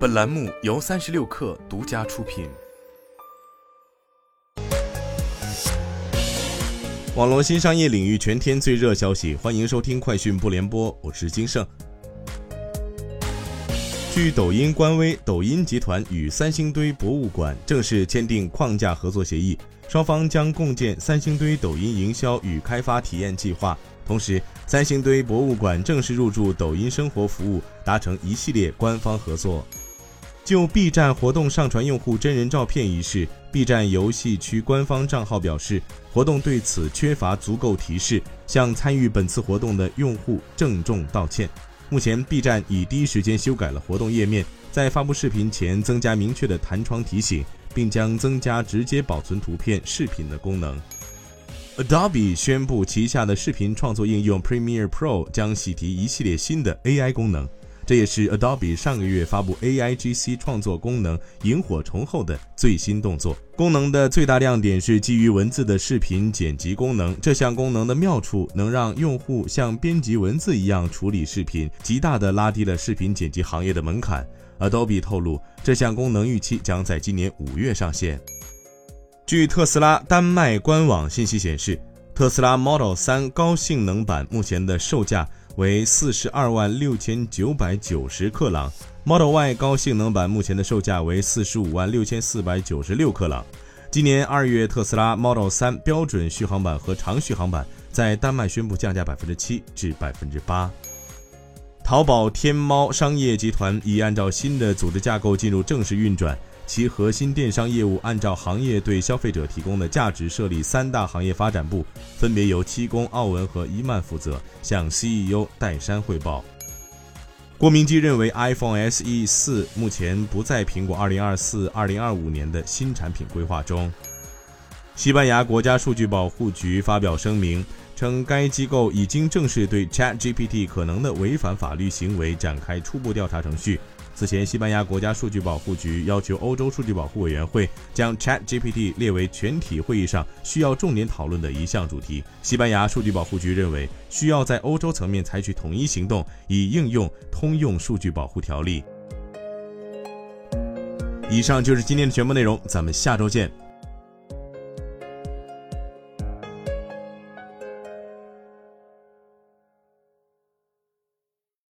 本栏目由三十六氪独家出品。网络新商业领域全天最热消息，欢迎收听快讯不联播，我是金盛。据抖音官微，抖音集团与三星堆博物馆正式签订框架合作协议，双方将共建三星堆抖音营销与开发体验计划。同时，三星堆博物馆正式入驻抖音生活服务，达成一系列官方合作。就 B 站活动上传用户真人照片一事，B 站游戏区官方账号表示，活动对此缺乏足够提示，向参与本次活动的用户郑重道歉。目前，B 站已第一时间修改了活动页面，在发布视频前增加明确的弹窗提醒，并将增加直接保存图片、视频的功能。Adobe 宣布，旗下的视频创作应用 Premiere Pro 将喜提一系列新的 AI 功能。这也是 Adobe 上个月发布 AIGC 创作功能萤火虫后的最新动作。功能的最大亮点是基于文字的视频剪辑功能。这项功能的妙处能让用户像编辑文字一样处理视频，极大的拉低了视频剪辑行业的门槛。Adobe 透露，这项功能预期将在今年五月上线。据特斯拉丹麦官网信息显示，特斯拉 Model 3高性能版目前的售价。为四十二万六千九百九十克朗，Model Y 高性能版目前的售价为四十五万六千四百九十六克朗。今年二月，特斯拉 Model 3标准续航版和长续航版在丹麦宣布降价百分之七至百分之八。淘宝天猫商业集团已按照新的组织架构进入正式运转。其核心电商业务按照行业对消费者提供的价值设立三大行业发展部，分别由七公、奥文和伊曼负责，向 CEO 戴珊汇报。郭明基认为，iPhone SE 四目前不在苹果2024-2025年的新产品规划中。西班牙国家数据保护局发表声明称，该机构已经正式对 ChatGPT 可能的违反法律行为展开初步调查程序。此前，西班牙国家数据保护局要求欧洲数据保护委员会将 ChatGPT 列为全体会议上需要重点讨论的一项主题。西班牙数据保护局认为，需要在欧洲层面采取统一行动，以应用通用数据保护条例。以上就是今天的全部内容，咱们下周见。